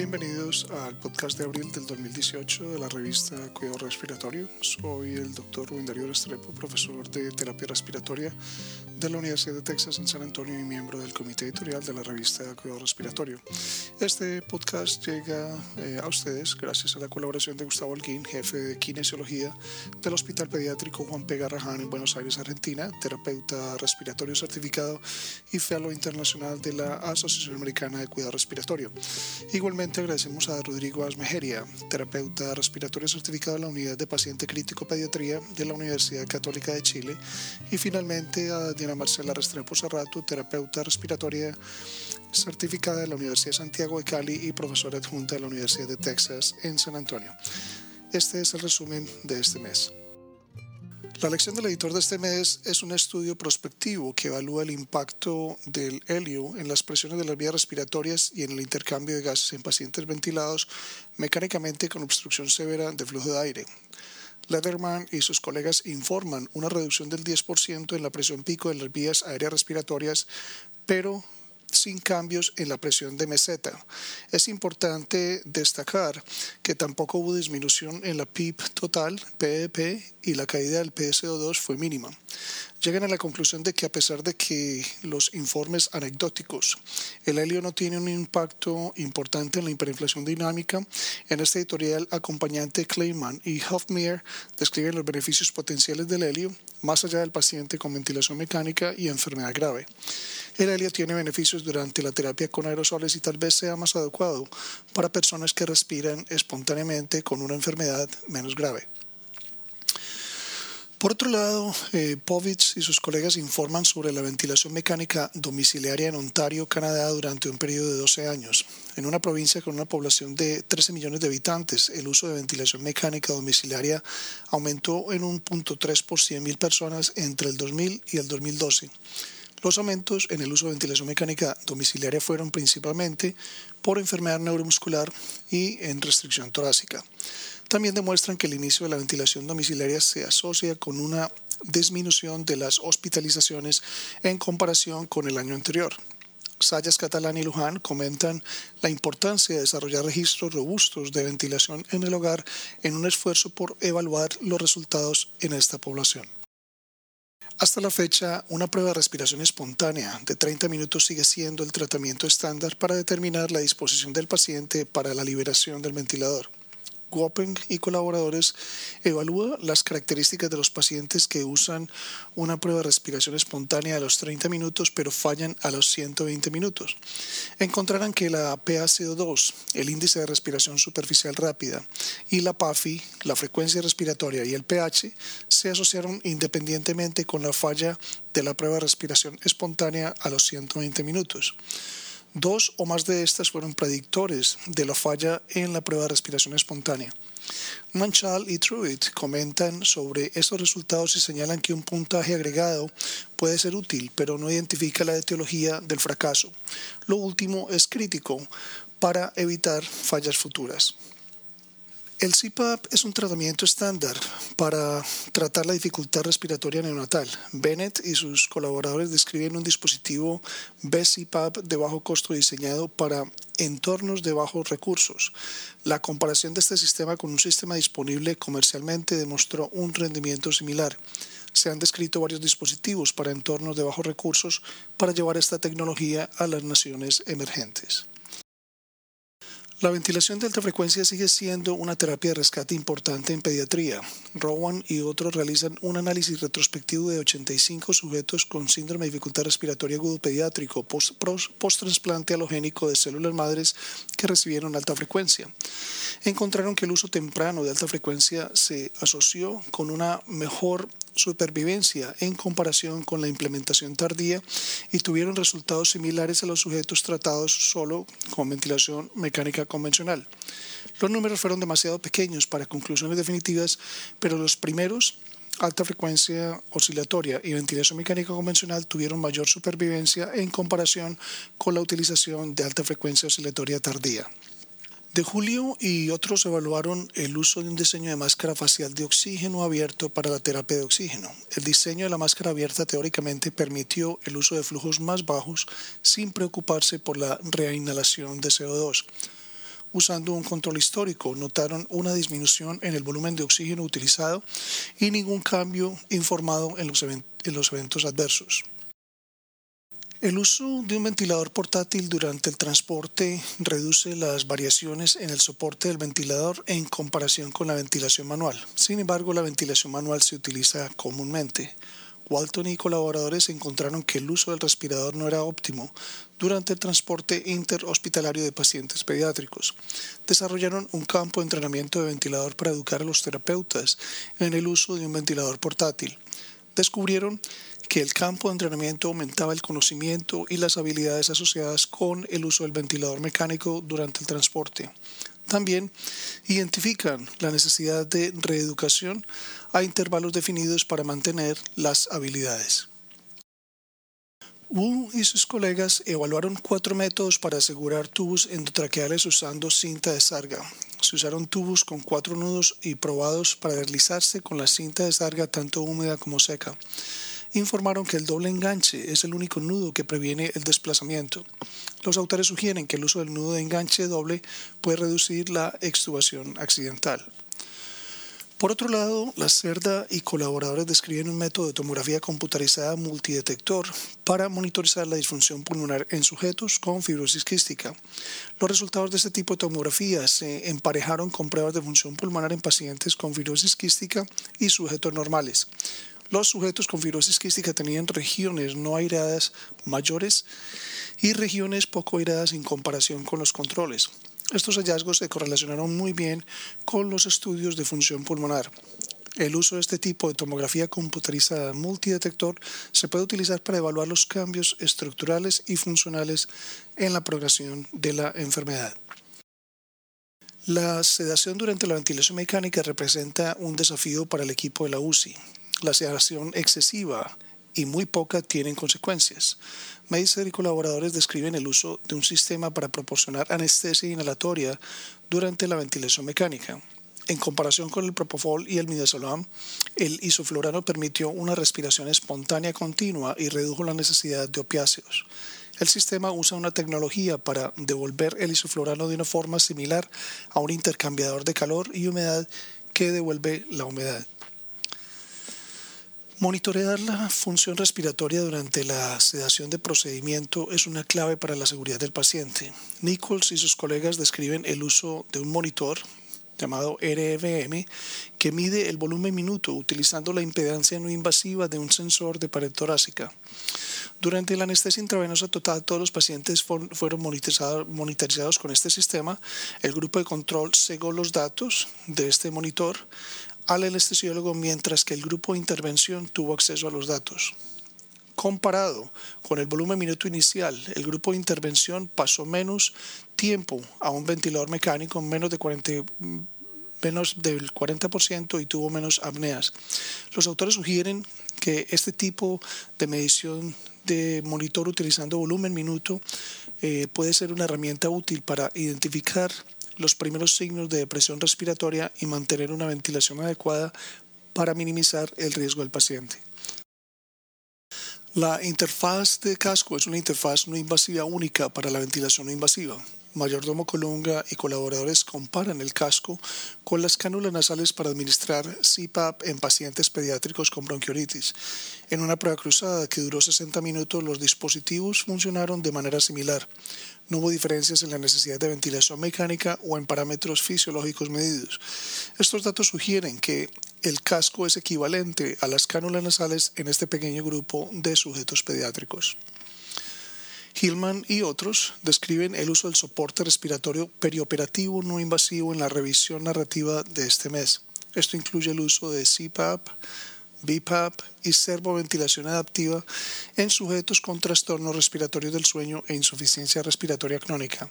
Bienvenidos al podcast de abril del 2018 de la revista Cuidado Respiratorio. Soy el doctor Rubén Darío Restrepo, profesor de terapia respiratoria de la Universidad de Texas en San Antonio y miembro del comité editorial de la revista Cuidado Respiratorio. Este podcast llega eh, a ustedes gracias a la colaboración de Gustavo Alguín, jefe de kinesiología del Hospital Pediátrico Juan P. Garrahan en Buenos Aires, Argentina, terapeuta respiratorio certificado y fellow internacional de la Asociación Americana de Cuidado Respiratorio. Igualmente agradecemos a Rodrigo Asmejeria, terapeuta respiratorio certificado de la Unidad de Paciente Crítico Pediatría de la Universidad Católica de Chile y finalmente a Diana Marcela Restrepo Serrato, terapeuta respiratoria certificada de la Universidad de Santiago de Cali y profesora adjunta de la Universidad de Texas en San Antonio. Este es el resumen de este mes. La lección del editor de este mes es un estudio prospectivo que evalúa el impacto del helio en las presiones de las vías respiratorias y en el intercambio de gases en pacientes ventilados mecánicamente con obstrucción severa de flujo de aire. Lederman y sus colegas informan una reducción del 10% en la presión pico de las vías aéreas respiratorias, pero sin cambios en la presión de meseta. Es importante destacar que tampoco hubo disminución en la PIP total, PEP, y la caída del PSO2 fue mínima. Llegan a la conclusión de que a pesar de que los informes anecdóticos, el helio no tiene un impacto importante en la hiperinflación dinámica, en este editorial acompañante Kleiman y Hofmeyer describen los beneficios potenciales del helio más allá del paciente con ventilación mecánica y enfermedad grave. El helio tiene beneficios durante la terapia con aerosoles y tal vez sea más adecuado para personas que respiran espontáneamente con una enfermedad menos grave. Por otro lado, eh, Povich y sus colegas informan sobre la ventilación mecánica domiciliaria en Ontario, Canadá, durante un periodo de 12 años. En una provincia con una población de 13 millones de habitantes, el uso de ventilación mecánica domiciliaria aumentó en un punto tres por 100 mil personas entre el 2000 y el 2012. Los aumentos en el uso de ventilación mecánica domiciliaria fueron principalmente por enfermedad neuromuscular y en restricción torácica también demuestran que el inicio de la ventilación domiciliaria se asocia con una disminución de las hospitalizaciones en comparación con el año anterior. Sayas Catalán y Luján comentan la importancia de desarrollar registros robustos de ventilación en el hogar en un esfuerzo por evaluar los resultados en esta población. Hasta la fecha, una prueba de respiración espontánea de 30 minutos sigue siendo el tratamiento estándar para determinar la disposición del paciente para la liberación del ventilador. Gopeng y colaboradores evalúa las características de los pacientes que usan una prueba de respiración espontánea a los 30 minutos pero fallan a los 120 minutos. Encontrarán que la PaCO2, el índice de respiración superficial rápida, y la PAFI, la frecuencia respiratoria y el pH se asociaron independientemente con la falla de la prueba de respiración espontánea a los 120 minutos. Dos o más de estas fueron predictores de la falla en la prueba de respiración espontánea. Manchal y Truitt comentan sobre estos resultados y señalan que un puntaje agregado puede ser útil, pero no identifica la etiología del fracaso. Lo último es crítico para evitar fallas futuras. El CPAP es un tratamiento estándar para tratar la dificultad respiratoria neonatal. Bennett y sus colaboradores describen un dispositivo BCPAP de bajo costo diseñado para entornos de bajos recursos. La comparación de este sistema con un sistema disponible comercialmente demostró un rendimiento similar. Se han descrito varios dispositivos para entornos de bajos recursos para llevar esta tecnología a las naciones emergentes. La ventilación de alta frecuencia sigue siendo una terapia de rescate importante en pediatría. Rowan y otros realizan un análisis retrospectivo de 85 sujetos con síndrome de dificultad respiratoria agudo pediátrico post-trasplante halogénico de células madres que recibieron alta frecuencia. Encontraron que el uso temprano de alta frecuencia se asoció con una mejor supervivencia en comparación con la implementación tardía y tuvieron resultados similares a los sujetos tratados solo con ventilación mecánica convencional. Los números fueron demasiado pequeños para conclusiones definitivas, pero los primeros alta frecuencia oscilatoria y ventilación mecánica convencional tuvieron mayor supervivencia en comparación con la utilización de alta frecuencia oscilatoria tardía. De Julio y otros evaluaron el uso de un diseño de máscara facial de oxígeno abierto para la terapia de oxígeno. El diseño de la máscara abierta teóricamente permitió el uso de flujos más bajos sin preocuparse por la reinhalación de CO2. Usando un control histórico, notaron una disminución en el volumen de oxígeno utilizado y ningún cambio informado en los, en los eventos adversos. El uso de un ventilador portátil durante el transporte reduce las variaciones en el soporte del ventilador en comparación con la ventilación manual. Sin embargo, la ventilación manual se utiliza comúnmente. Walton y colaboradores encontraron que el uso del respirador no era óptimo durante el transporte interhospitalario de pacientes pediátricos. Desarrollaron un campo de entrenamiento de ventilador para educar a los terapeutas en el uso de un ventilador portátil. Descubrieron que el campo de entrenamiento aumentaba el conocimiento y las habilidades asociadas con el uso del ventilador mecánico durante el transporte. También identifican la necesidad de reeducación a intervalos definidos para mantener las habilidades. Wu y sus colegas evaluaron cuatro métodos para asegurar tubos endotraqueales usando cinta de sarga. Se usaron tubos con cuatro nudos y probados para deslizarse con la cinta de sarga tanto húmeda como seca informaron que el doble enganche es el único nudo que previene el desplazamiento. Los autores sugieren que el uso del nudo de enganche doble puede reducir la extubación accidental. Por otro lado, la CERDA y colaboradores describen un método de tomografía computarizada multidetector para monitorizar la disfunción pulmonar en sujetos con fibrosis quística. Los resultados de este tipo de tomografía se emparejaron con pruebas de función pulmonar en pacientes con fibrosis quística y sujetos normales. Los sujetos con fibrosis quística tenían regiones no aireadas mayores y regiones poco aireadas en comparación con los controles. Estos hallazgos se correlacionaron muy bien con los estudios de función pulmonar. El uso de este tipo de tomografía computarizada multidetector se puede utilizar para evaluar los cambios estructurales y funcionales en la progresión de la enfermedad. La sedación durante la ventilación mecánica representa un desafío para el equipo de la UCI la sedación excesiva y muy poca tienen consecuencias. Meiser y colaboradores describen el uso de un sistema para proporcionar anestesia inhalatoria durante la ventilación mecánica. En comparación con el propofol y el midazolam, el isoflurano permitió una respiración espontánea continua y redujo la necesidad de opiáceos. El sistema usa una tecnología para devolver el isoflurano de una forma similar a un intercambiador de calor y humedad que devuelve la humedad. Monitorear la función respiratoria durante la sedación de procedimiento es una clave para la seguridad del paciente. Nichols y sus colegas describen el uso de un monitor llamado RVM que mide el volumen minuto utilizando la impedancia no invasiva de un sensor de pared torácica. Durante la anestesia intravenosa total, todos los pacientes fueron monitorizados con este sistema. El grupo de control cegó los datos de este monitor al anestesiólogo mientras que el grupo de intervención tuvo acceso a los datos. Comparado con el volumen minuto inicial, el grupo de intervención pasó menos tiempo a un ventilador mecánico, menos, de 40, menos del 40% y tuvo menos apneas. Los autores sugieren que este tipo de medición de monitor utilizando volumen minuto eh, puede ser una herramienta útil para identificar los primeros signos de depresión respiratoria y mantener una ventilación adecuada para minimizar el riesgo del paciente. La interfaz de casco es una interfaz no invasiva única para la ventilación no invasiva. Mayordomo Colunga y colaboradores comparan el casco con las cánulas nasales para administrar CPAP en pacientes pediátricos con bronquiolitis. En una prueba cruzada que duró 60 minutos, los dispositivos funcionaron de manera similar. No hubo diferencias en la necesidad de ventilación mecánica o en parámetros fisiológicos medidos. Estos datos sugieren que el casco es equivalente a las cánulas nasales en este pequeño grupo de sujetos pediátricos. Hillman y otros describen el uso del soporte respiratorio perioperativo no invasivo en la revisión narrativa de este mes. Esto incluye el uso de CPAP, BPAP y servoventilación adaptiva en sujetos con trastornos respiratorios del sueño e insuficiencia respiratoria crónica.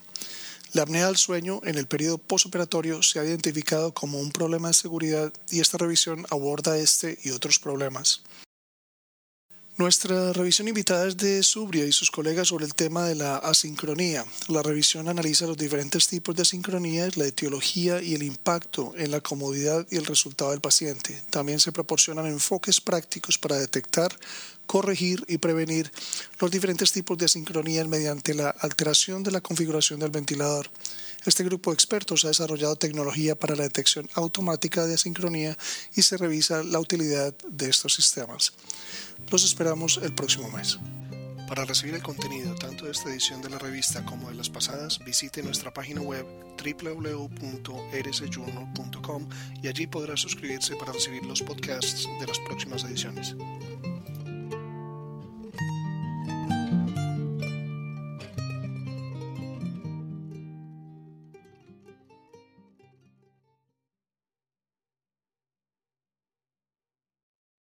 La apnea del sueño en el periodo postoperatorio se ha identificado como un problema de seguridad y esta revisión aborda este y otros problemas. Nuestra revisión invitada es de Subria y sus colegas sobre el tema de la asincronía. La revisión analiza los diferentes tipos de asincronías, la etiología y el impacto en la comodidad y el resultado del paciente. También se proporcionan enfoques prácticos para detectar, corregir y prevenir los diferentes tipos de asincronías mediante la alteración de la configuración del ventilador. Este grupo de expertos ha desarrollado tecnología para la detección automática de asincronía y se revisa la utilidad de estos sistemas. Los esperamos el próximo mes. Para recibir el contenido tanto de esta edición de la revista como de las pasadas, visite nuestra página web www.rsjournal.com y allí podrá suscribirse para recibir los podcasts de las próximas ediciones.